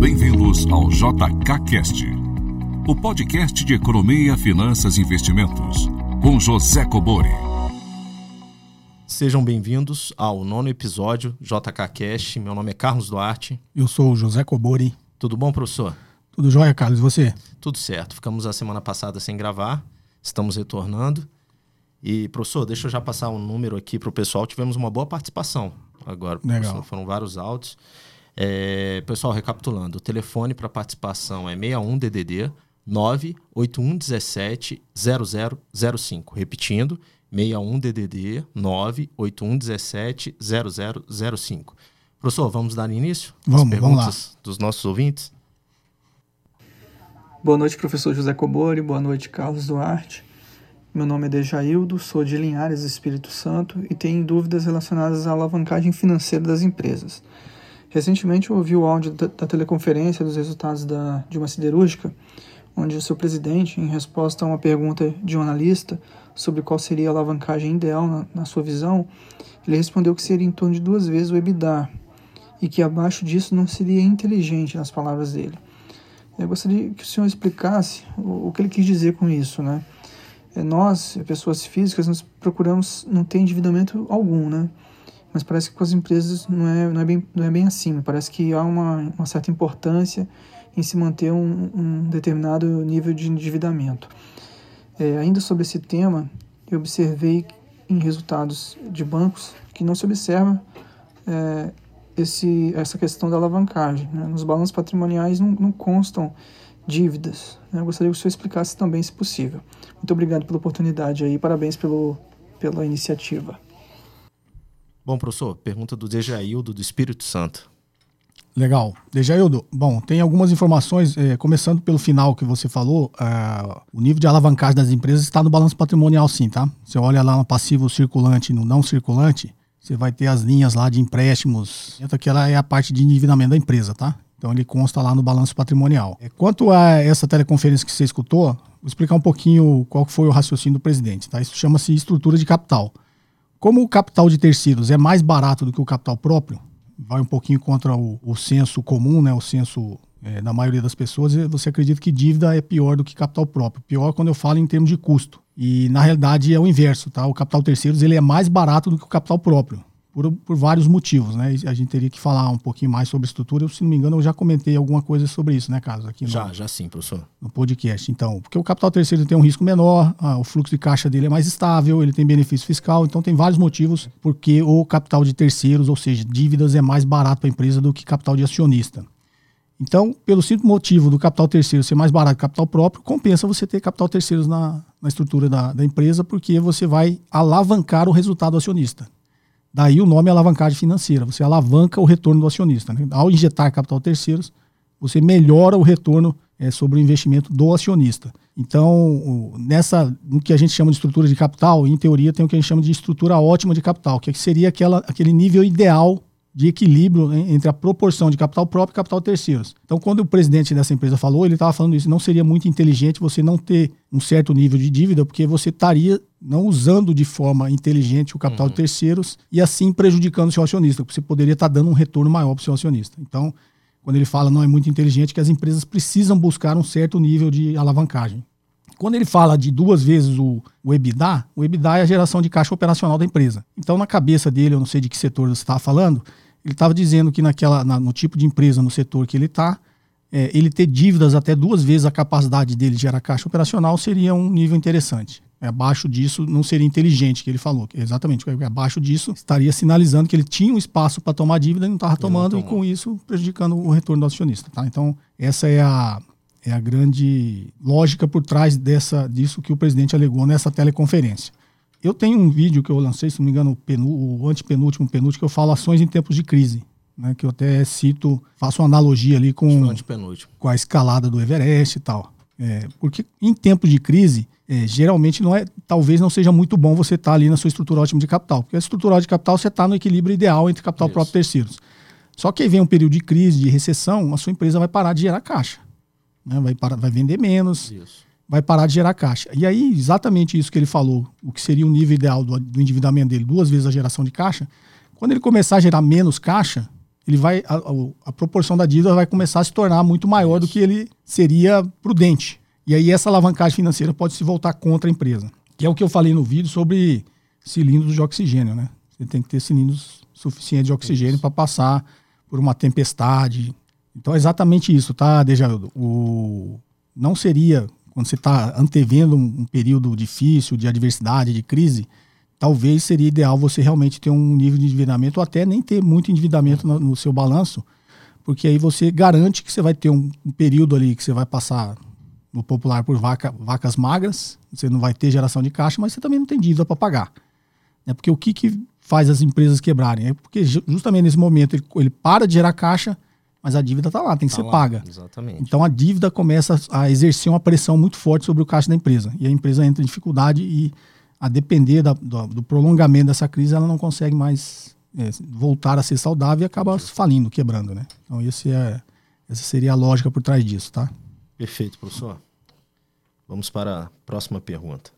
Bem-vindos ao JKCast, o podcast de economia, finanças e investimentos, com José Cobori. Sejam bem-vindos ao nono episódio JKCast. Meu nome é Carlos Duarte. Eu sou o José Cobori. Tudo bom, professor? Tudo jóia, Carlos. E você? Tudo certo. Ficamos a semana passada sem gravar, estamos retornando. E, professor, deixa eu já passar um número aqui para o pessoal. Tivemos uma boa participação agora. Legal. Professor. Foram vários áudios. É, pessoal, recapitulando, o telefone para participação é 61 DDD 98117 0005. Repetindo, 61 DDD 98117 0005. Professor, vamos dar início? Vamos, As perguntas vamos lá. dos nossos ouvintes? Boa noite, professor José Cobori. Boa noite, Carlos Duarte. Meu nome é Dejaildo, sou de Linhares, Espírito Santo e tenho dúvidas relacionadas à alavancagem financeira das empresas. Recentemente eu ouvi o áudio da, teleconferência dos resultados da, de uma siderúrgica, onde o seu presidente, em resposta a uma pergunta de um analista sobre qual seria a alavancagem ideal na, na sua visão, ele respondeu que seria em torno de duas vezes o EBITDA e que abaixo disso não seria inteligente, nas palavras dele. Eu gostaria que o senhor explicasse o, o que ele quis dizer com isso, né? É, nós, pessoas físicas, nós procuramos não ter endividamento algum, né? Mas parece que com as empresas não é, não é, bem, não é bem assim. Parece que há uma, uma certa importância em se manter um, um determinado nível de endividamento. É, ainda sobre esse tema, eu observei em resultados de bancos que não se observa é, esse, essa questão da alavancagem. Né? Nos balanços patrimoniais não, não constam dívidas. Né? Eu gostaria que o senhor explicasse também, se possível. Muito obrigado pela oportunidade aí, parabéns pelo, pela iniciativa. Bom, professor, pergunta do Dejaildo do Espírito Santo. Legal. Dejaildo, bom, tem algumas informações, eh, começando pelo final que você falou, ah, o nível de alavancagem das empresas está no balanço patrimonial sim, tá? Você olha lá no passivo circulante e no não circulante, você vai ter as linhas lá de empréstimos, aquela é a parte de endividamento da empresa, tá? Então ele consta lá no balanço patrimonial. Eh, Quanto a essa teleconferência que você escutou, vou explicar um pouquinho qual que foi o raciocínio do presidente, tá? Isso chama-se estrutura de capital. Como o capital de terceiros é mais barato do que o capital próprio, vai um pouquinho contra o, o senso comum, né, o senso é, da maioria das pessoas, você acredita que dívida é pior do que capital próprio. Pior quando eu falo em termos de custo. E na realidade é o inverso, tá? O capital terceiros ele é mais barato do que o capital próprio. Por, por vários motivos, né? E a gente teria que falar um pouquinho mais sobre estrutura. Eu, se não me engano, eu já comentei alguma coisa sobre isso, né, Carlos? Aqui no, Já, já sim, professor. no podcast. Então, porque o capital terceiro tem um risco menor, ah, o fluxo de caixa dele é mais estável, ele tem benefício fiscal, então tem vários motivos porque o capital de terceiros, ou seja, dívidas, é mais barato para a empresa do que capital de acionista. Então, pelo simples motivo do capital terceiro ser mais barato que capital próprio, compensa você ter capital terceiros na, na estrutura da, da empresa, porque você vai alavancar o resultado do acionista. Daí o nome é alavancagem financeira. Você alavanca o retorno do acionista. né? Ao injetar capital terceiros, você melhora o retorno eh, sobre o investimento do acionista. Então, nessa, no que a gente chama de estrutura de capital, em teoria tem o que a gente chama de estrutura ótima de capital, que seria aquela, aquele nível ideal de equilíbrio entre a proporção de capital próprio e capital terceiros. Então, quando o presidente dessa empresa falou, ele estava falando isso, não seria muito inteligente você não ter um certo nível de dívida, porque você estaria não usando de forma inteligente o capital de terceiros e assim prejudicando o seu acionista, porque você poderia estar dando um retorno maior para o seu acionista. Então, quando ele fala não é muito inteligente, que as empresas precisam buscar um certo nível de alavancagem. Quando ele fala de duas vezes o, o EBITDA, o EBITDA é a geração de caixa operacional da empresa. Então, na cabeça dele, eu não sei de que setor você estava falando, ele estava dizendo que naquela, na- no tipo de empresa, no setor que ele está, ele ter dívidas até duas vezes a capacidade dele de gerar caixa operacional seria um nível interessante. É, Abaixo disso não seria inteligente, que ele falou. Exatamente. porque Abaixo disso estaria sinalizando que ele tinha um espaço para tomar dívida e não estava tomando, e com isso prejudicando o retorno do acionista. Tá? Então, essa é a, é a grande lógica por trás dessa, disso que o presidente alegou nessa teleconferência. Eu tenho um vídeo que eu lancei, se não me engano, o, penu, o antepenúltimo, penúltimo, que eu falo ações em tempos de crise. Né, que eu até cito, faço uma analogia ali com, com a escalada do Everest e tal. É, porque em tempos de crise, é, geralmente não é, talvez não seja muito bom você estar ali na sua estrutura ótima de capital. Porque a estrutura ótima de capital você está no equilíbrio ideal entre capital Isso. próprio e terceiros. Só que aí vem um período de crise, de recessão, a sua empresa vai parar de gerar caixa. Né? Vai, parar, vai vender menos, Isso. vai parar de gerar caixa. E aí, exatamente isso que ele falou, o que seria o nível ideal do, do endividamento dele, duas vezes a geração de caixa, quando ele começar a gerar menos caixa, ele vai a, a, proporção da dívida vai começar a se tornar muito maior do que ele seria prudente. E aí essa alavancagem financeira pode se voltar contra a empresa. Que é o que eu falei no vídeo sobre cilindros de oxigênio, né? Você tem que ter cilindros suficientes de oxigênio para passar por uma tempestade. Então é exatamente isso, tá, Dejaildo? O não seria quando você está antevendo um, um período difícil de adversidade, de crise, talvez seria ideal você realmente ter um nível de endividamento ou até nem ter muito endividamento no, no seu balanço, porque aí você garante que você vai ter um, um, período ali que você vai passar no popular por vaca, vacas magras, você não vai ter geração de caixa, mas você também não tem dívida para pagar. É porque o que, que faz as empresas quebrarem? É porque justamente nesse momento ele, ele para de gerar caixa, mas a dívida está lá, tem que tá ser lá, paga. Exatamente. Então a dívida começa a exercer uma pressão muito forte sobre o caixa da empresa. E a empresa entra em dificuldade e a depender da, do, do, prolongamento dessa crise, ela não consegue mais é, voltar a ser saudável e acaba falindo, quebrando, né? Então esse é, essa seria a lógica por trás disso, tá? Perfeito, professor. Vamos para a próxima pergunta.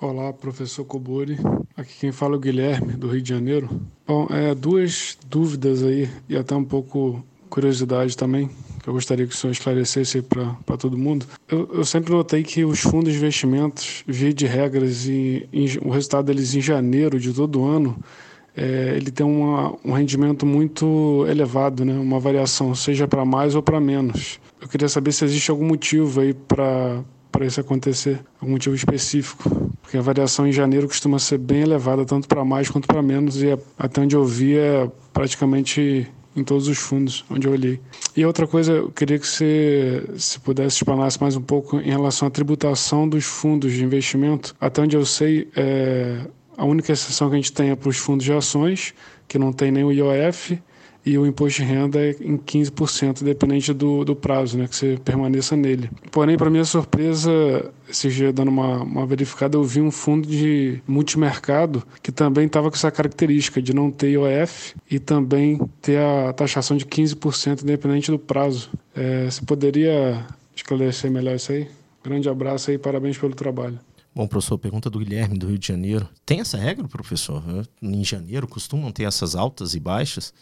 Olá, professor Cobori. Aqui quem fala é o Guilherme, do Rio de Janeiro. Bom, é, duas dúvidas aí e até um pouco curiosidade também que eu gostaria que o senhor esclarecesse para todo mundo. Eu, eu, sempre notei que os fundos de investimentos, via de regras, e, o resultado deles em janeiro de todo ano, é, ele tem uma, um rendimento muito elevado, né? uma variação, seja para mais ou para menos. Eu queria saber se existe algum motivo aí para para isso acontecer, algum motivo específico, porque a variação em janeiro costuma ser bem elevada, tanto para mais quanto para menos, e é, até onde eu vi é praticamente em todos os fundos onde eu olhei. E outra coisa, eu queria que você se pudesse explanar mais um pouco em relação à tributação dos fundos de investimento. Até onde eu sei, é, a única exceção que a gente tem é para os fundos de ações, que não tem nem o IOF, e o imposto de renda é em 15%, dependente do, do prazo, né, que você permaneça nele. Porém, para minha surpresa, esse dia dando uma, uma verificada, eu vi um fundo de multimercado que também estava com essa característica de não ter IOF e também ter a taxação de 15%, independente do prazo. É, você poderia esclarecer melhor isso aí? Grande abraço aí, parabéns pelo trabalho. Bom, professor, pergunta do Guilherme, do Rio de Janeiro. Tem essa regra, professor? Em janeiro costumam ter essas altas e baixas?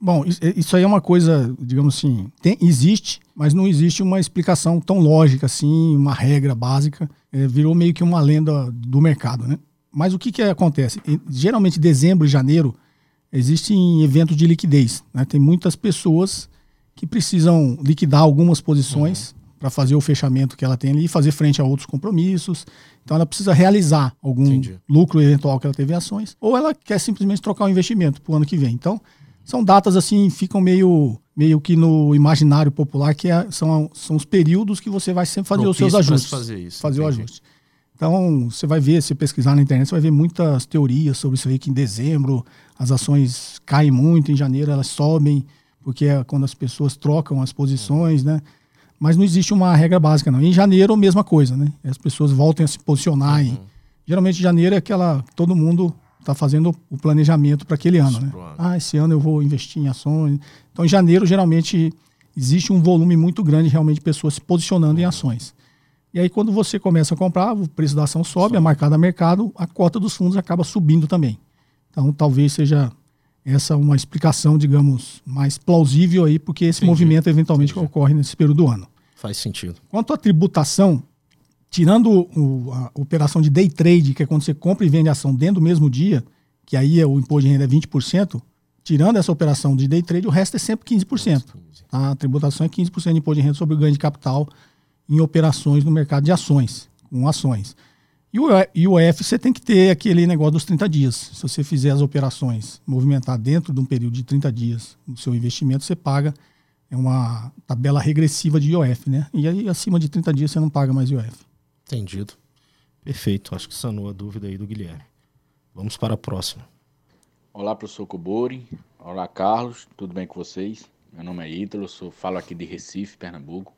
Bom, isso aí é uma coisa, digamos assim, tem, existe, mas não existe uma explicação tão lógica assim, uma regra básica. É, virou meio que uma lenda do mercado, né? Mas o que, que acontece? Geralmente, dezembro e janeiro existem eventos de liquidez. Né? Tem muitas pessoas que precisam liquidar algumas posições uhum. para fazer o fechamento que ela tem ali e fazer frente a outros compromissos. Então, ela precisa realizar algum Entendi. lucro eventual que ela teve em ações, ou ela quer simplesmente trocar o investimento para o ano que vem. Então, são datas assim, ficam meio, meio que no imaginário popular, que é, são, são os períodos que você vai sempre fazer Propício os seus ajustes. Fazer, isso, fazer o ajuste. Então, você vai ver, se pesquisar na internet, você vai ver muitas teorias sobre isso aí, que em dezembro as ações caem muito, em janeiro elas sobem, porque é quando as pessoas trocam as posições, né? Mas não existe uma regra básica, não. Em janeiro, mesma coisa, né? As pessoas voltam a se posicionar. Uhum. Em... Geralmente, janeiro é aquela. Todo mundo está fazendo o planejamento para aquele ano, né? Ah, esse ano eu vou investir em ações. Então, em janeiro, geralmente, existe um volume muito grande realmente de pessoas se posicionando em ações. E aí, quando você começa a comprar, o preço da ação sobe, a marcada a mercado, a cota dos fundos acaba subindo também. Então, talvez seja essa uma explicação, digamos, mais plausível aí, porque esse Entendi. movimento eventualmente Entendi. ocorre nesse período do ano. Faz sentido. Quanto à tributação, tirando o, a operação de day trade, que é quando você compra e vende ação dentro do mesmo dia, que aí é o imposto de renda é 20%, tirando essa operação de day trade, o resto é sempre 15%. Tá? A tributação é 15% de imposto de renda sobre o ganho de capital em operações no mercado de ações, com ações. E o IOF você tem que ter aquele negócio dos 30 dias. Se você fizer as operações movimentar dentro de um período de 30 dias o seu investimento, você paga é uma tabela regressiva de IOF, né? E aí acima de 30 dias você não paga mais IOF. Entendido. Perfeito. Acho que sanou a dúvida aí do Guilherme. Vamos para a próxima. Olá, professor Cobori. Olá, Carlos. Tudo bem com vocês? Meu nome é Ítalo, sou, falo aqui de Recife, Pernambuco.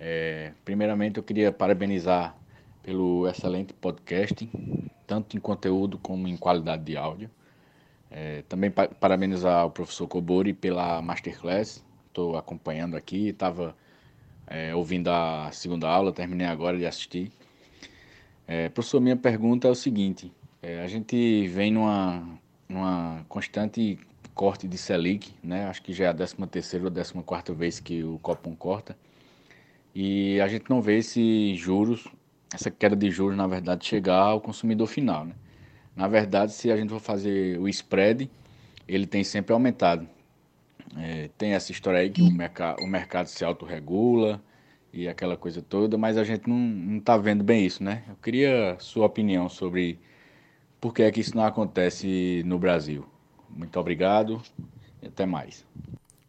É, primeiramente, eu queria parabenizar pelo excelente podcast, tanto em conteúdo como em qualidade de áudio. É, também pa parabenizar o professor Cobori pela masterclass. Estou acompanhando aqui, estava é, ouvindo a segunda aula, terminei agora de assistir. É, professor, minha pergunta é o seguinte: é, a gente vem numa, numa constante corte de Selic, né? Acho que já é a 13 terceira ou 14 quarta vez que o Copom corta. E a gente não vê esses juros, essa queda de juros, na verdade, chegar ao consumidor final, né? Na verdade, se a gente for fazer o spread, ele tem sempre aumentado. É, tem essa história aí que o, merc o mercado se autorregula e aquela coisa toda, mas a gente não está vendo bem isso, né? Eu queria sua opinião sobre por que é que isso não acontece no Brasil. Muito obrigado e até mais.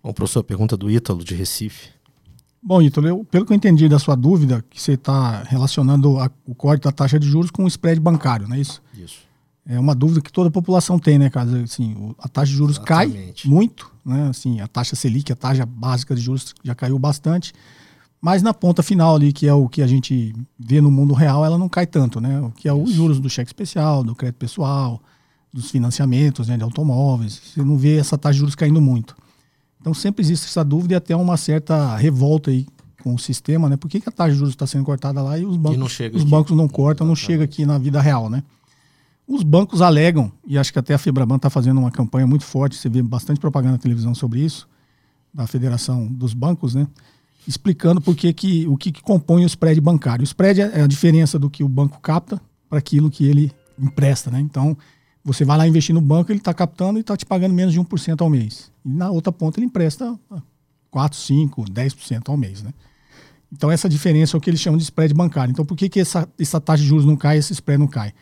Bom, professor, pergunta do Ítalo, de Recife. Bom, Ítalo, pelo que eu entendi da sua dúvida, que você está relacionando a, o corte da taxa de juros com o spread bancário, não é isso? Isso. É uma dúvida que toda a população tem, né, cara? Assim, a taxa de juros Exatamente. cai muito, né? Assim, a taxa Selic, a taxa básica de juros já caiu bastante. Mas na ponta final ali, que é o que a gente vê no mundo real, ela não cai tanto, né? O que é os juros do cheque especial, do crédito pessoal, dos financiamentos né, de automóveis. Você não vê essa taxa de juros caindo muito. Então sempre existe essa dúvida e até uma certa revolta aí com o sistema, né? Por que, que a taxa de juros está sendo cortada lá e os bancos, e os bancos não cortam, não chega aqui na vida real, né? Os bancos alegam, e acho que até a Febraban está fazendo uma campanha muito forte, você vê bastante propaganda na televisão sobre isso, da Federação dos Bancos, né? Explicando por que, que, o que, que compõe o spread bancário. O spread é a diferença do que o banco capta para aquilo que ele empresta, né? Então, você vai lá investir no banco, ele está captando e está te pagando menos de 1% ao mês. E na outra ponta ele empresta 4, 5, 10% ao mês, né? Então, essa diferença é o que eles chamam de spread bancário. Então, por que, que essa, essa taxa de juros não cai e esse spread não cai?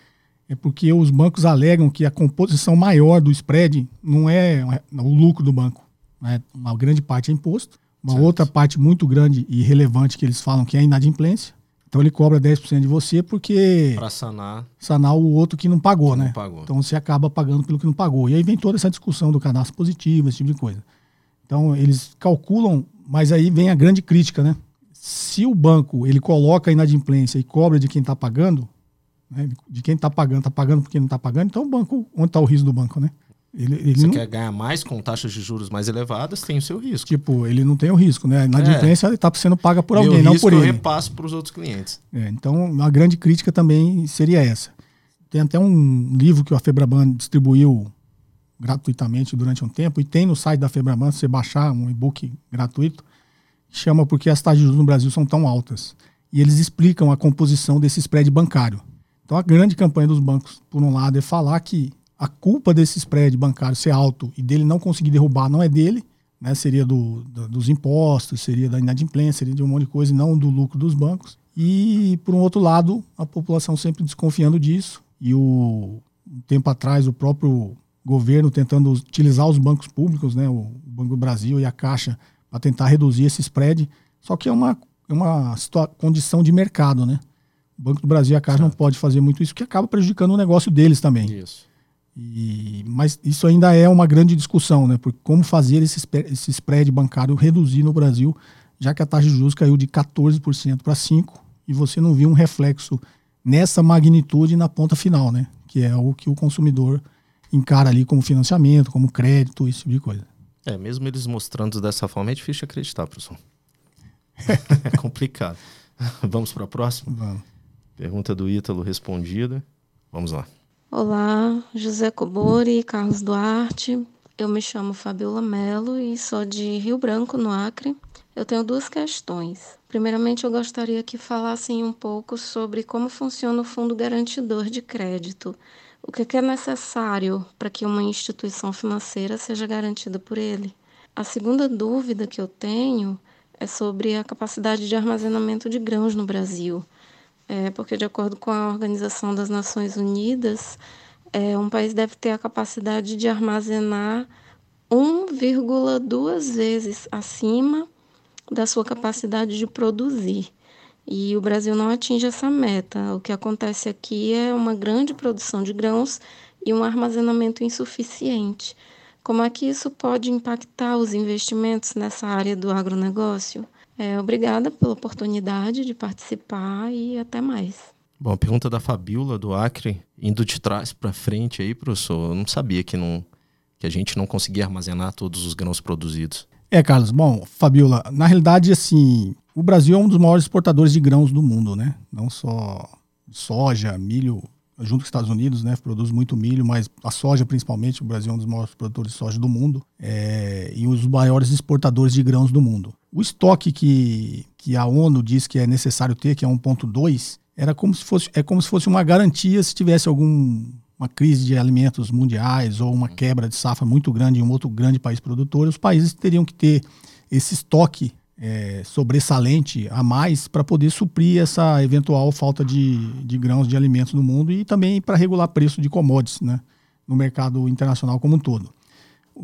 É porque os bancos alegam que a composição maior do spread não é o lucro do banco. Né? Uma grande parte é imposto, uma certo. outra parte muito grande e relevante que eles falam que é inadimplência. Então ele cobra 10% de você porque. Para sanar. Sanar o outro que não pagou, que né? Não pagou. Então você acaba pagando pelo que não pagou. E aí vem toda essa discussão do cadastro positivo, esse tipo de coisa. Então eles calculam, mas aí vem a grande crítica, né? Se o banco ele coloca a inadimplência e cobra de quem está pagando, né? De quem está pagando, está pagando porque não está pagando. Então, o banco, onde está o risco do banco, né? Ele, ele Você não... quer ganhar mais com taxas de juros mais elevadas, tem o seu risco. Tipo, ele não tem o risco, né? Na adimplência está sendo paga por alguém, não por ele. eu repasso para os outros clientes. É, então, a grande crítica também seria essa. Tem até um livro que a Febraban distribuiu gratuitamente durante um tempo e tem no site da Febraban, se você baixar um e-book gratuito, chama Porque as taxas de juros no Brasil são tão altas. E eles explicam a composição desse spread bancário. Então, a grande campanha dos bancos, por um lado, é falar que a culpa desse spread bancário ser alto e dele não conseguir derrubar não é dele, né? seria do, do, dos impostos, seria da inadimplência, seria de um monte de coisa, e não do lucro dos bancos. E, por um outro lado, a população sempre desconfiando disso. E o um tempo atrás, o próprio governo tentando utilizar os bancos públicos, né? o Banco do Brasil e a Caixa, para tentar reduzir esse spread. Só que é uma, é uma condição de mercado, né? O Banco do Brasil e a Caixa não pode fazer muito isso, que acaba prejudicando o negócio deles também. Isso. E, mas isso ainda é uma grande discussão, né? Por como fazer esse, esse spread bancário reduzir no Brasil, já que a taxa de juros caiu de 14% para 5% e você não viu um reflexo nessa magnitude na ponta final, né? Que é o que o consumidor encara ali como financiamento, como crédito, esse tipo de coisa. É, mesmo eles mostrando dessa forma, é difícil acreditar, professor. é complicado. Vamos para a próxima? Vamos. Pergunta do Ítalo respondida. Vamos lá. Olá, José Cobori e Carlos Duarte. Eu me chamo Fabiola Mello e sou de Rio Branco, no Acre. Eu tenho duas questões. Primeiramente, eu gostaria que falassem um pouco sobre como funciona o Fundo Garantidor de Crédito. O que é necessário para que uma instituição financeira seja garantida por ele? A segunda dúvida que eu tenho é sobre a capacidade de armazenamento de grãos no Brasil é, porque, de acordo com a Organização das Nações Unidas, é, um país deve ter a capacidade de armazenar 1,2 vezes acima da sua capacidade de produzir. E o Brasil não atinge essa meta. O que acontece aqui é uma grande produção de grãos e um armazenamento insuficiente. Como é que isso pode impactar os investimentos nessa área do agronegócio? É, obrigada pela oportunidade de participar e até mais. Bom, a pergunta da Fabiola do Acre, indo de trás para frente aí, professor, eu não sabia que, não, que a gente não conseguia armazenar todos os grãos produzidos. É, Carlos, bom, Fabiola, na realidade, assim, o Brasil é um dos maiores exportadores de grãos do mundo, né? Não só soja, milho, junto com os Estados Unidos, né, produz muito milho, mas a soja principalmente, o Brasil é um dos maiores produtores de soja do mundo é, e os maiores exportadores de grãos do mundo. O estoque que, que a ONU diz que é necessário ter, que é 1.2, era como se fosse, é como se fosse uma garantia se tivesse algum uma crise de alimentos mundiais ou uma quebra de safra muito grande em um outro grande país produtor, os países teriam que ter esse estoque é, sobressalente a mais para poder suprir essa eventual falta de, de grãos de alimentos no mundo e também para regular preço de commodities né, no mercado internacional como um todo.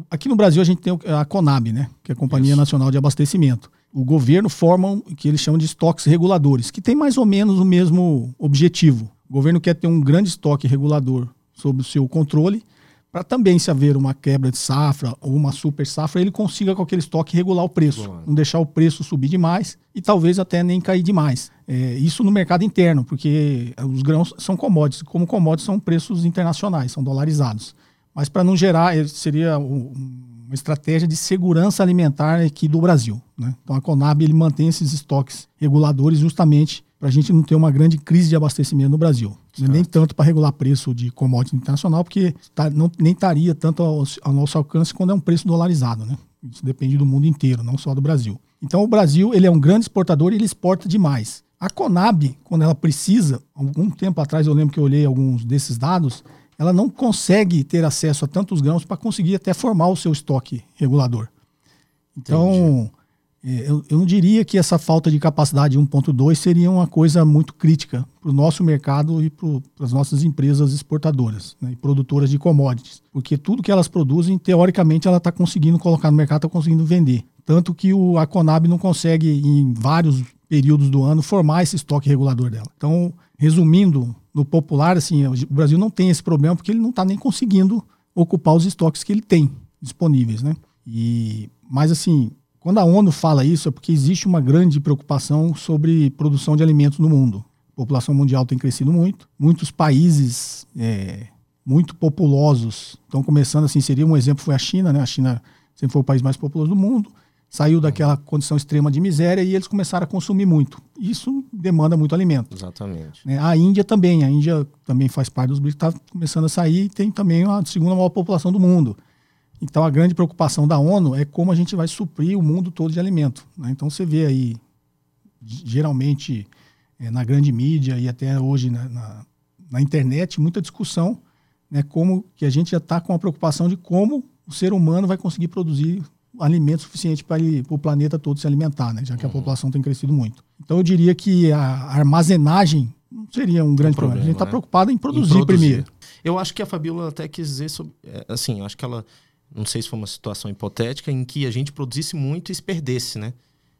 Aqui no Brasil a gente tem a Conab, né, que é a Companhia Isso. Nacional de Abastecimento. O governo forma o que eles chamam de estoques reguladores, que tem mais ou menos o mesmo objetivo. O governo quer ter um grande estoque regulador sob o seu controle, para também, se haver uma quebra de safra ou uma super safra, ele consiga com aquele estoque regular o preço, Boa. não deixar o preço subir demais e talvez até nem cair demais. É, isso no mercado interno, porque os grãos são commodities, como commodities são preços internacionais, são dolarizados. Mas para não gerar, seria uma estratégia de segurança alimentar aqui do Brasil. Né? Então a Conab ele mantém esses estoques reguladores justamente para a gente não ter uma grande crise de abastecimento no Brasil. Certo. Nem tanto para regular preço de commodity internacional, porque tá, não, nem estaria tanto ao, ao, nosso alcance quando é um preço dolarizado. Né? Isso depende do mundo inteiro, não só do Brasil. Então o Brasil ele é um grande exportador e ele exporta demais. A Conab, quando ela precisa, algum tempo atrás eu lembro que eu olhei alguns desses dados, ela não consegue ter acesso a tantos grãos para conseguir até formar o seu estoque regulador. Então. É, eu, eu não diria que essa falta de capacidade 1.2 seria uma coisa muito crítica para o nosso mercado e para as nossas empresas exportadoras né, e produtoras de commodities. Porque tudo que elas produzem, teoricamente, ela está conseguindo colocar no mercado, está conseguindo vender. Tanto que o, a Conab não consegue, em vários períodos do ano, formar esse estoque regulador dela. Então, resumindo, no popular, assim, o Brasil não tem esse problema porque ele não está nem conseguindo ocupar os estoques que ele tem disponíveis, né? E, mas assim, quando a ONU fala isso, é porque existe uma grande preocupação sobre produção de alimentos no mundo. A população mundial tem crescido muito, muitos países é, muito populosos estão começando assim. Seria um exemplo foi a China, né? A China sempre foi o país mais populoso do mundo, saiu daquela condição extrema de miséria e eles começaram a consumir muito. Isso demanda muito alimento. Exatamente. Né? A Índia também, a Índia também faz parte dos BRICS, está começando a sair e tem também a segunda maior população do mundo. Então, a grande preocupação da ONU é como a gente vai suprir o mundo todo de alimento. Né? Então, você vê aí, geralmente, é, na grande mídia e até hoje na, na, na internet, muita discussão, né, como que a gente já está com a preocupação de como o ser humano vai conseguir produzir alimento suficiente para o planeta todo se alimentar, né, já que uhum. a população tem crescido muito. Então, eu diria que a armazenagem não seria um grande um problema, problema. A gente está né? preocupado em produzir, em produzir, primeiro. Eu acho que a Fabíola até quis dizer sobre, é, assim, eu acho que ela não sei se foi uma situação hipotética, em que a gente produzisse muito e se perdesse, né?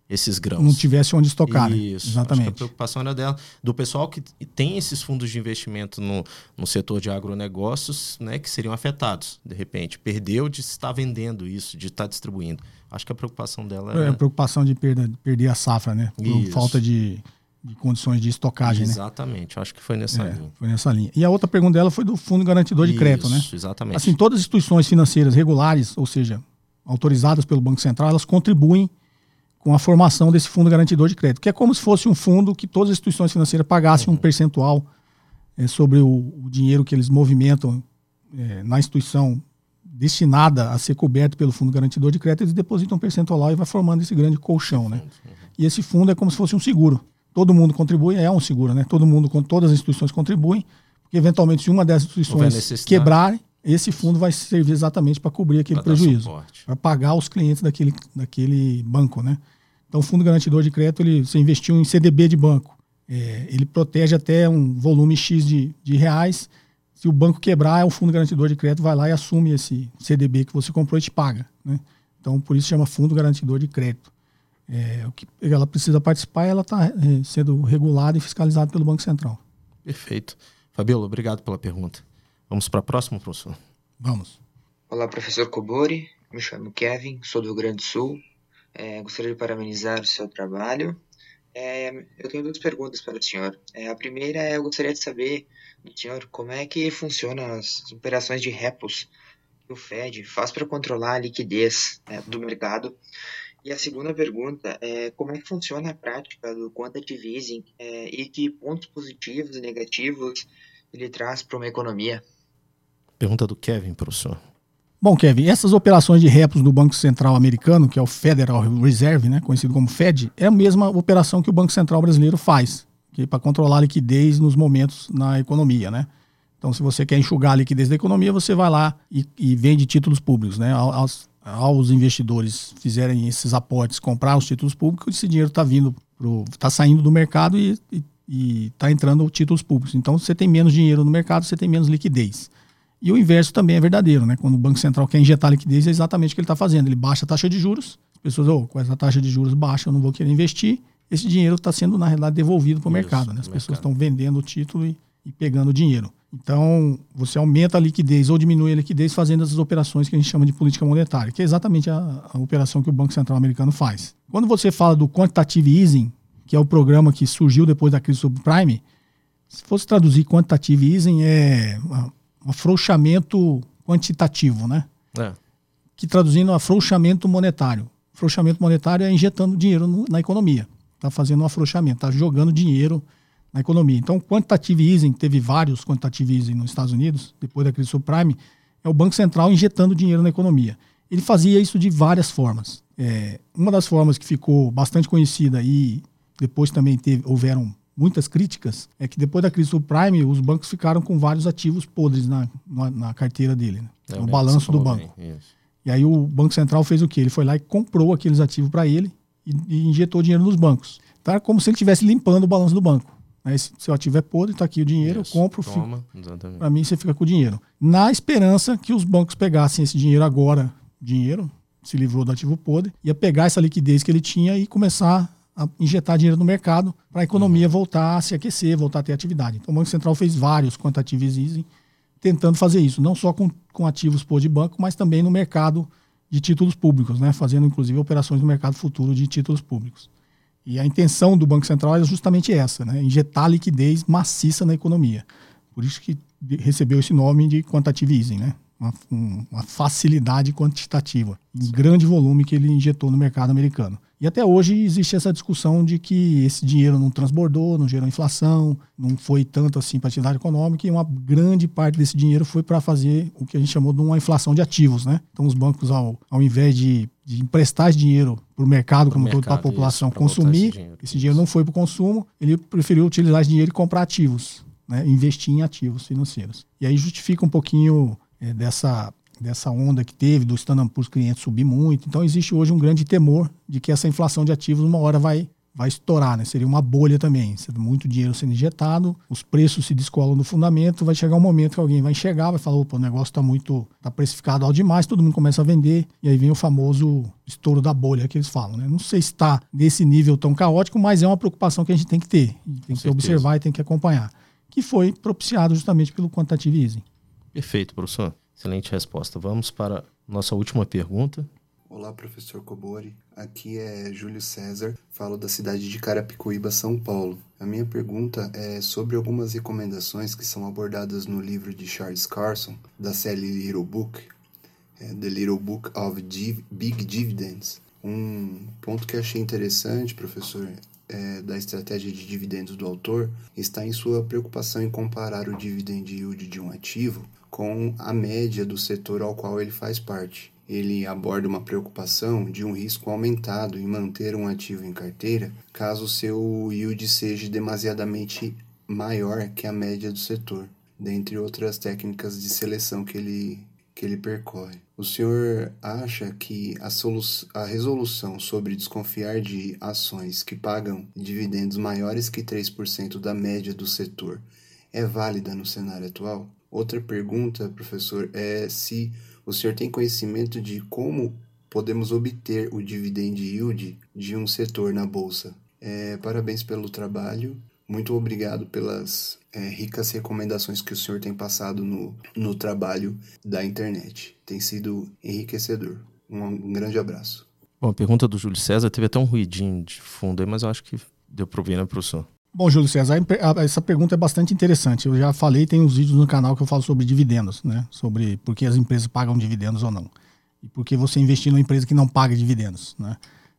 Esses grãos. Não tivesse onde estocar. Né? Isso. Exatamente. a preocupação era dela, do pessoal que tem esses fundos de investimento no, no setor de agronegócios, né? Que seriam afetados, de repente. Perdeu de estar vendendo isso, de estar distribuindo. Acho que a preocupação dela é. a preocupação de perder, perder a safra, né? Por isso. falta de de condições de estocagem, né? Exatamente, né? acho que foi nessa é, linha. Foi nessa linha. E a outra pergunta dela foi do Fundo Garantidor de Crédito, né? Isso, exatamente. Assim, todas as instituições financeiras regulares, ou seja, autorizadas pelo Banco Central, elas contribuem com a formação desse Fundo Garantidor de Crédito, que é como se fosse um fundo que todas as instituições financeiras pagassem uhum. um percentual é, sobre o, o, dinheiro que eles movimentam é, na instituição destinada a ser coberto pelo Fundo Garantidor de Crédito, eles depositam um percentual lá e vai formando esse grande colchão, né? Uhum. E esse fundo é como se fosse um seguro todo mundo contribui, é um seguro, né? Todo mundo, com todas as instituições contribuem, porque eventualmente se uma dessas instituições quebrar, esse fundo vai servir exatamente para cobrir aquele pra prejuízo, para pagar os clientes daquele, daquele banco, né? Então, o fundo garantidor de crédito, ele, você investiu em CDB de banco, é, ele protege até um volume X de, de reais. Se o banco quebrar, o fundo garantidor de crédito vai lá e assume esse CDB que você comprou e te paga, né? Então, por isso chama fundo garantidor de crédito é, o que ela precisa participar, ela está é, sendo regulada e fiscalizada pelo Banco Central. Perfeito. Fabiola, obrigado pela pergunta. Vamos para a próxima, professor? Vamos. Olá, professor Cobori. Me chamo Kevin, sou do Rio Grande do Sul. É, gostaria de parabenizar o seu trabalho. É, eu tenho duas perguntas para o senhor. É, a primeira é, eu gostaria de saber do senhor como é que funcionam as operações de repos que o Fed faz para controlar a liquidez né, do mercado e a segunda pergunta é como é que funciona a prática do quantitative easing é, e que pontos positivos e negativos ele traz para uma economia? Pergunta do Kevin, professor. Bom, Kevin, essas operações de repos do Banco Central americano, que é o Federal Reserve, né, conhecido como Fed, é a mesma operação que o Banco Central brasileiro faz, que é para controlar a liquidez nos momentos na economia, né? Então, se você quer enxugar a liquidez da economia, você vai lá e, e vende títulos públicos, né? Aos, aos, investidores fizerem esses aportes, comprar os títulos públicos, esse dinheiro está vindo, está saindo do mercado e está entrando títulos públicos. Então, você tem menos dinheiro no mercado, você tem menos liquidez. E o inverso também é verdadeiro, né? Quando o Banco Central quer injetar liquidez, é exatamente o que ele está fazendo. Ele baixa a taxa de juros, as pessoas, oh, com essa taxa de juros baixa, eu não vou querer investir. Esse dinheiro está sendo, na realidade, devolvido para o mercado. Né? As pessoas estão vendendo o título e, e pegando o dinheiro. Então, você aumenta a liquidez ou diminui a liquidez fazendo essas operações que a gente chama de política monetária, que é exatamente a, a operação que o Banco Central americano faz. Quando você fala do quantitative easing, que é o programa que surgiu depois da crise subprime, se fosse traduzir quantitative easing é um afrouxamento quantitativo, né? É. Que traduzindo afrouxamento monetário. Afrouxamento monetário é injetando dinheiro no, na economia. Está fazendo um afrouxamento, está jogando dinheiro na economia. Então, quantitative easing, teve vários quantitative easing nos Estados Unidos, depois da crise subprime, é o Banco Central injetando dinheiro na economia. Ele fazia isso de várias formas. É, uma das formas que ficou bastante conhecida e depois também teve, houveram muitas críticas é que depois da crise subprime, os bancos ficaram com vários ativos podres na, na, na carteira dele, né? é, no balanço do banco. Bem, e aí o Banco Central fez o quê? Ele foi lá e comprou aqueles ativos para ele e, e, injetou dinheiro nos bancos. Então era como se ele estivesse limpando o balanço do banco. Aí, se seu ativo é podre, está aqui o dinheiro, Isso, eu compro, para mim você fica com o dinheiro. Na esperança que os bancos pegassem esse dinheiro agora, dinheiro, se livrou do ativo podre, ia pegar essa liquidez que ele tinha e começar injetar dinheiro no mercado para a economia uhum. voltar a se aquecer, voltar a ter atividade. Então o Banco Central fez vários quantitative easing tentando fazer isso, não só com, com ativos por de banco, mas também no mercado de títulos públicos, né? fazendo inclusive operações no mercado futuro de títulos públicos. E a intenção do Banco Central é justamente essa, né? injetar liquidez maciça na economia. Por isso que recebeu esse nome de quantitative easing, né? Uma, uma facilidade quantitativa, em grande volume que ele injetou no mercado americano. E até hoje existe essa discussão de que esse dinheiro não transbordou, não gerou inflação, não foi tanto assim para a atividade econômica, e uma grande parte desse dinheiro foi para fazer o que a gente chamou de uma inflação de ativos. Né? Então, os bancos, ao, ao invés de, de emprestar dinheiro para o mercado, como todo, para a população isso, consumir, esse dinheiro, esse dinheiro não foi para o consumo, ele preferiu utilizar esse dinheiro e comprar ativos, né? investir em ativos financeiros. E aí justifica um pouquinho é, dessa dessa onda que teve do Standard Poor's clientes subir muito. Então existe hoje um grande temor de que essa inflação de ativos uma hora vai vai estourar, né? Seria uma bolha também, muito dinheiro sendo injetado, os preços se descolam no fundamento, vai chegar um momento que alguém vai enxergar, vai falar, opa, o negócio está muito, está precificado alto demais, todo mundo começa a vender, e aí vem o famoso estouro da bolha que eles falam, né? Não sei se está nesse nível tão caótico, mas é uma preocupação que a gente tem que ter, tem que observar e tem que acompanhar, que foi propiciado justamente pelo quantitative easing. Perfeito, professor. Excelente resposta. Vamos para nossa última pergunta. Olá, professor Cobori. Aqui é Júlio César, falo da cidade de Carapicuíba, São Paulo. A minha pergunta é sobre algumas recomendações que são abordadas no livro de Charles Carson, da série Little Book, é, The Little Book of Div Big Dividends. Um ponto que achei interessante, professor, é, da estratégia de dividendos do autor está em sua preocupação em comparar o dividend yield de um ativo com a média do setor ao qual ele faz parte. Ele aborda uma preocupação de um risco aumentado em manter um ativo em carteira caso seu yield seja demasiadamente maior que a média do setor, dentre outras técnicas de seleção que ele, que ele percorre. O senhor acha que a, a resolução sobre desconfiar de ações que pagam dividendos maiores que 3% da média do setor é válida no cenário atual? Outra pergunta, professor, é se o senhor tem conhecimento de como podemos obter o dividend yield de um setor na bolsa. É, parabéns pelo trabalho. Muito obrigado pelas é, ricas recomendações que o senhor tem passado no, no trabalho da internet. Tem sido enriquecedor. Um, um grande abraço. Bom, a pergunta do Júlio César teve até um ruidinho de fundo aí, mas eu acho que deu para ouvir, né, professor? Bom, Júlio César, essa pergunta é bastante interessante. Eu já falei, tem uns vídeos no canal que eu falo sobre dividendos, né? Sobre por que as empresas pagam dividendos ou não. E por que você investir numa empresa que não paga dividendos, né?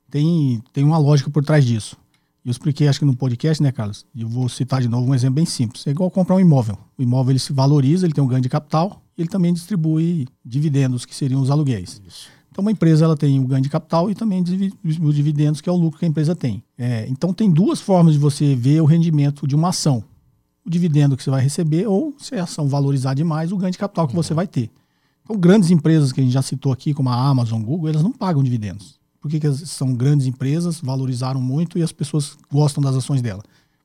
Tem, tem uma lógica por trás disso. Eu expliquei, acho que no podcast, né, Carlos? E eu vou citar de novo um exemplo bem simples. É igual comprar um imóvel. O imóvel ele se valoriza, ele tem um ganho de capital, e ele também distribui dividendos, que seriam os aluguéis. Isso. Então, uma empresa ela tem o ganho de capital e também os dividendos, que é o lucro que a empresa tem. É, então, tem duas formas de você ver o rendimento de uma ação: o dividendo que você vai receber, ou se a ação valorizar demais, o ganho de capital que uhum. você vai ter. Então, grandes empresas que a gente já citou aqui, como a Amazon, Google, elas não pagam dividendos. Por que, que são grandes empresas, valorizaram muito e as pessoas gostam das ações dela?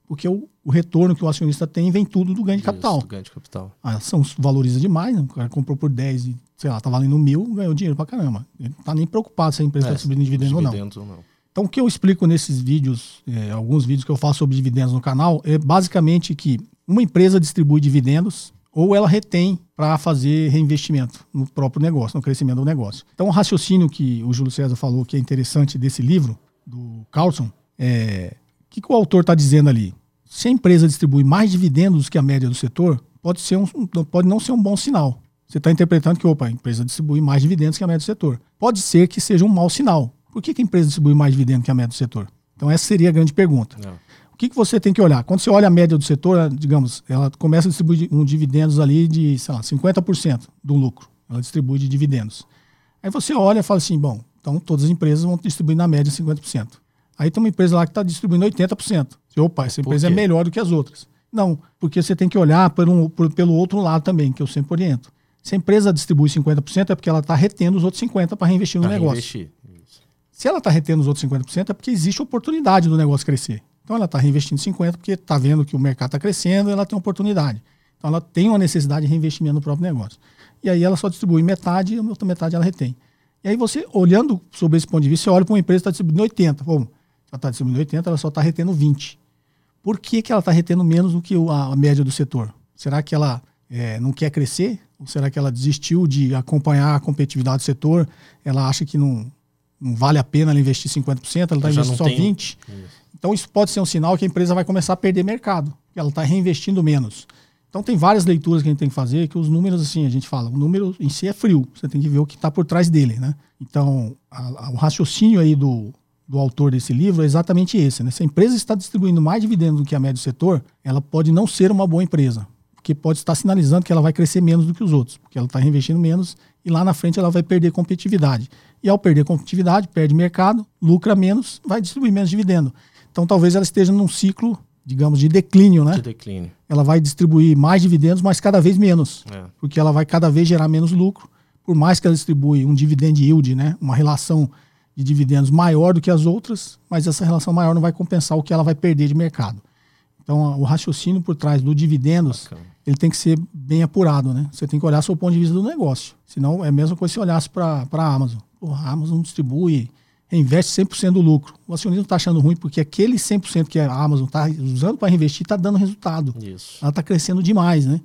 Porque o, o retorno que o acionista tem vem tudo do ganho de capital. do ganho de capital. A ação valoriza demais, né? o cara comprou por 10 e, sei lá, tá valendo mil, ganhou dinheiro pra caramba. Ele não tá nem preocupado se a empresa está é, subindo dividendo ou não. ou não. Então, o que eu explico nesses vídeos, é, alguns vídeos que eu faço sobre dividendos no canal, é basicamente que uma empresa distribui dividendos ou ela retém para fazer reinvestimento no próprio negócio, no crescimento do negócio. Então, o raciocínio que o Júlio César falou que é interessante desse livro, do Carlson, é. O que, que o autor está dizendo ali? Se a empresa distribui mais dividendos que a média do setor, pode, ser um, pode não ser um bom sinal. Você está interpretando que, opa, a empresa distribui mais dividendos que a média do setor. Pode ser que seja um mau sinal. Por que, que a empresa distribui mais dividendos que a média do setor? Então, essa seria a grande pergunta. Não. O que, que você tem que olhar? Quando você olha a média do setor, digamos, ela começa a distribuir um dividendos ali de, sei lá, 50% do lucro. Ela distribui de dividendos. Aí você olha e fala assim, bom, então todas as empresas vão distribuir na média 50%. Aí tem uma empresa lá que está distribuindo 80%. Você, opa, essa empresa é melhor do que as outras. Não, porque você tem que olhar por um, por, pelo outro lado também, que eu sempre oriento. Se a empresa distribui 50%, é porque ela está retendo os outros 50% para reinvestir no pra negócio. Reinvestir. Se ela está retendo os outros 50%, é porque existe oportunidade do negócio crescer. Então ela está reinvestindo 50% porque está vendo que o mercado está crescendo e ela tem oportunidade. Então ela tem uma necessidade de reinvestimento no próprio negócio. E aí ela só distribui metade e a outra metade ela retém. E aí você, olhando sobre esse ponto de vista, você olha para uma empresa que está distribuindo 80. Bom, ela está distribuindo 80, ela só está retendo 20. Por que, que ela está retendo menos do que a, média do setor? Será que ela é, não quer crescer? Ou será que ela desistiu de acompanhar a competitividade do setor? Ela acha que não, não vale a pena ela investir 50%, ela está investindo só tem... 20%? Isso. Então isso pode ser um sinal que a empresa vai começar a perder mercado, que ela está reinvestindo menos. Então tem várias leituras que a gente tem que fazer, que os números, assim, a gente fala, o número em si é frio, você tem que ver o que está por trás dele, né? Então, a, a, o raciocínio aí do, do autor desse livro é exatamente esse, né? Se a empresa está distribuindo mais dividendos do que a média do setor, ela pode não ser uma boa empresa, porque pode estar sinalizando que ela vai crescer menos do que os outros, porque ela está reinvestindo menos e lá na frente ela vai perder competitividade. E ao perder competitividade, perde mercado, lucra menos, vai distribuir menos dividendo. Então talvez ela esteja num ciclo, digamos, de declínio, né? De declínio. Ela vai distribuir mais dividendos, mas cada vez menos. É. Porque ela vai cada vez gerar menos lucro. Por mais que ela distribui um dividend yield, né? Uma relação de dividendos maior do que as outras, mas essa relação maior não vai compensar o que ela vai perder de mercado. Então, o raciocínio por trás do dividendos, Bacana. ele tem que ser bem apurado, né? Você tem que olhar o ponto de vista do negócio. Senão, é a mesma coisa se olhasse para a Amazon. Pô, a Amazon distribui reinveste 100% do lucro. O acionista está achando ruim porque aquele 100% que a Amazon está usando para reinvestir está dando resultado. Isso. Ela está crescendo demais, né?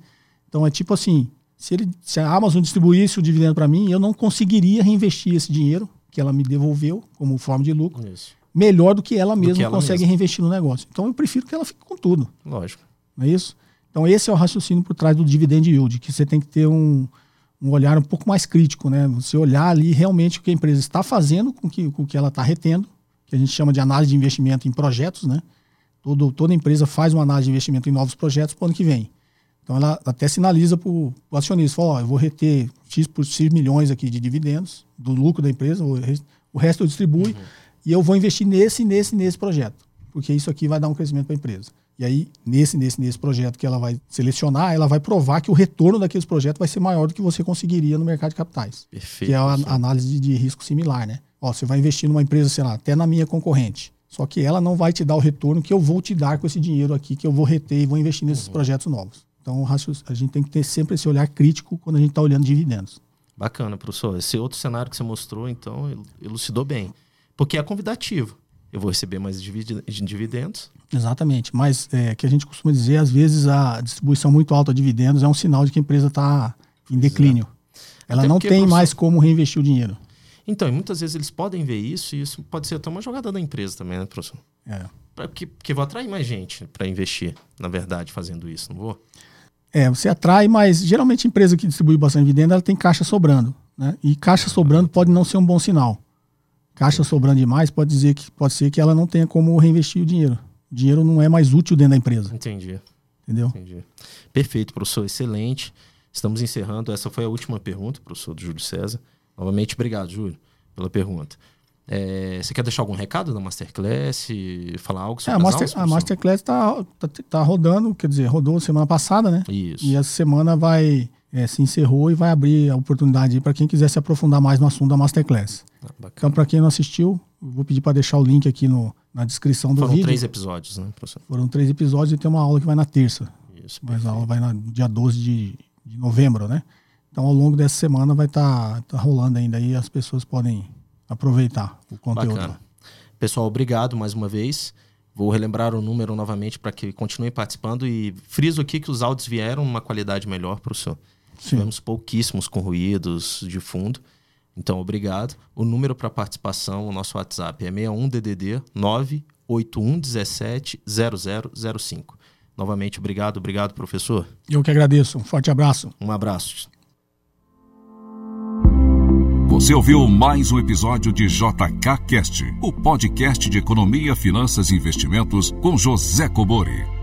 Então é tipo assim, se, ele, se a Amazon distribuísse o dividendo para mim, eu não conseguiria reinvestir esse dinheiro que ela me devolveu como forma de lucro Isso. melhor do que ela mesma ela consegue mesma. reinvestir no negócio. Então eu prefiro que ela fique com tudo. Lógico. Não é isso? Então esse é o raciocínio por trás do dividend yield, que você tem que ter um, um olhar um pouco mais crítico, né? Você olhar ali realmente o que a empresa está fazendo com que, o que ela está retendo, que a gente chama de análise de investimento em projetos, né? Todo, toda empresa faz uma análise de investimento em novos projetos para o ano que vem. Então ela até sinaliza para o acionista, fala, ó, eu vou reter X por X milhões aqui de dividendos do lucro da empresa, o, o resto eu distribuo uhum. e eu vou investir nesse, nesse, nesse projeto, porque isso aqui vai dar um crescimento para a empresa. E aí, nesse, nesse, nesse projeto que ela vai selecionar, ela vai provar que o retorno daqueles projetos vai ser maior do que você conseguiria no mercado de capitais. Perfeito. Que é a análise de, risco similar, né? Ó, você vai investir numa empresa, sei lá, até na minha concorrente. Só que ela não vai te dar o retorno que eu vou te dar com esse dinheiro aqui, que eu vou reter e vou investir nesses uhum. projetos novos. Então, a gente tem que ter sempre esse olhar crítico quando a gente está olhando dividendos. Bacana, professor. Esse outro cenário que você mostrou, então, elucidou bem. Porque é convidativo eu vou receber mais dividendos. Exatamente, mas é, que a gente costuma dizer, às vezes a distribuição muito alta de dividendos é um sinal de que a empresa está em declínio. Ela Até não tem mais como reinvestir o dinheiro. Então, e muitas vezes eles podem ver isso, e isso pode ser até uma jogada da empresa também, né, professor? É. Porque, porque vou atrair mais gente para investir, na verdade, fazendo isso, não vou? É, você atrai, mas geralmente a empresa que distribui bastante dividendo, ela tem caixa sobrando. Né? E caixa sobrando pode não ser um bom sinal Caixa sobrando demais pode dizer que pode ser que ela não tenha como reinvestir o dinheiro. O dinheiro não é mais útil dentro da empresa. Entendi. Entendeu? Entendi. Perfeito, professor. Excelente. Estamos encerrando. Essa foi a última pergunta, professor do Júlio César. Novamente, obrigado, Júlio, pela pergunta. É, você quer deixar algum recado da Masterclass? Falar algo sobre é, a, master, aulas, a Masterclass está tá, tá rodando, quer dizer, rodou semana passada, né? Isso. E essa semana vai é, se encerrou e vai abrir a oportunidade para quem quiser se aprofundar mais no assunto da Masterclass. Ah, então, para quem não assistiu, vou pedir para deixar o link aqui no, na descrição do Foram vídeo. Foram três episódios, né, professor? Foram três episódios e tem uma aula que vai na terça. Isso, Mas a aula vai no dia 12 de, de novembro, né? Então, ao longo dessa semana vai estar tá, tá rolando ainda e as pessoas podem aproveitar o conteúdo. Bacana. Pessoal, obrigado mais uma vez. Vou relembrar o número novamente para que continuem participando e friso aqui que os áudios vieram uma qualidade melhor para o senhor. Sim. Tivemos pouquíssimos com ruídos de fundo. Então, obrigado. O número para participação, o nosso WhatsApp é 61 DDD 98117 0005. Novamente, obrigado, obrigado, professor. Eu que agradeço. Um forte abraço. Um abraço. Você ouviu mais um episódio de JK Cast, o podcast de economia, finanças e investimentos com José Cobori.